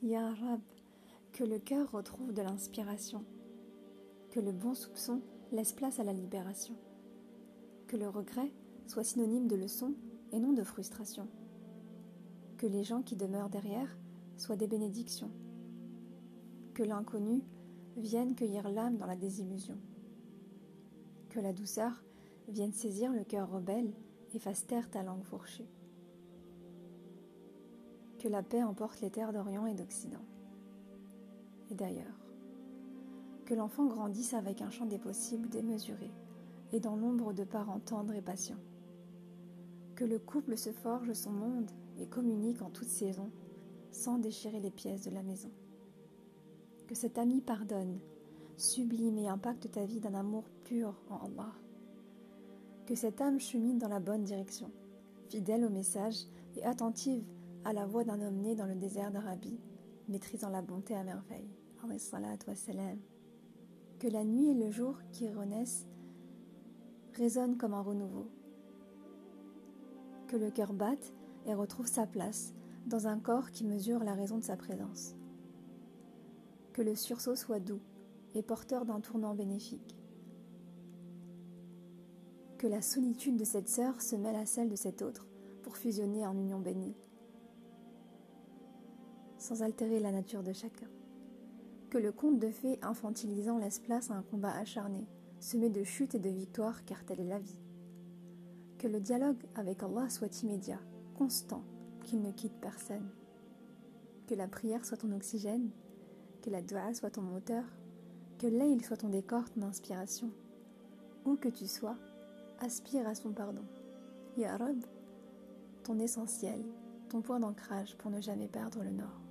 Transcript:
Ya Rab, que le cœur retrouve de l'inspiration, que le bon soupçon laisse place à la libération, que le regret soit synonyme de leçon et non de frustration, que les gens qui demeurent derrière soient des bénédictions, que l'inconnu vienne cueillir l'âme dans la désillusion, que la douceur vienne saisir le cœur rebelle et fasse taire ta langue fourchue, que la paix emporte les terres d'Orient et d'Occident, et d'ailleurs, que l'enfant grandisse avec un champ des possibles démesuré et dans l'ombre de parents tendres et patients, que le couple se forge son monde et communique en toute saison sans déchirer les pièces de la maison. Que cet ami pardonne, sublime et impacte ta vie d'un amour pur en Allah. Que cette âme chemine dans la bonne direction, fidèle au message et attentive à la voix d'un homme né dans le désert d'Arabie, maîtrisant la bonté à merveille. Que la nuit et le jour qui renaissent résonnent comme un renouveau. Que le cœur batte et retrouve sa place dans un corps qui mesure la raison de sa présence. Que le sursaut soit doux et porteur d'un tournant bénéfique. Que la solitude de cette sœur se mêle à celle de cette autre pour fusionner en union bénie, sans altérer la nature de chacun. Que le conte de fées infantilisant laisse place à un combat acharné, semé de chutes et de victoires, car telle est la vie. Que le dialogue avec Allah soit immédiat, constant, qu'il ne quitte personne. Que la prière soit ton oxygène, que la dua soit ton moteur, que l'ail soit ton décor, ton inspiration. Où que tu sois, aspire à son pardon. Ya Rab, ton essentiel, ton point d'ancrage pour ne jamais perdre le nord.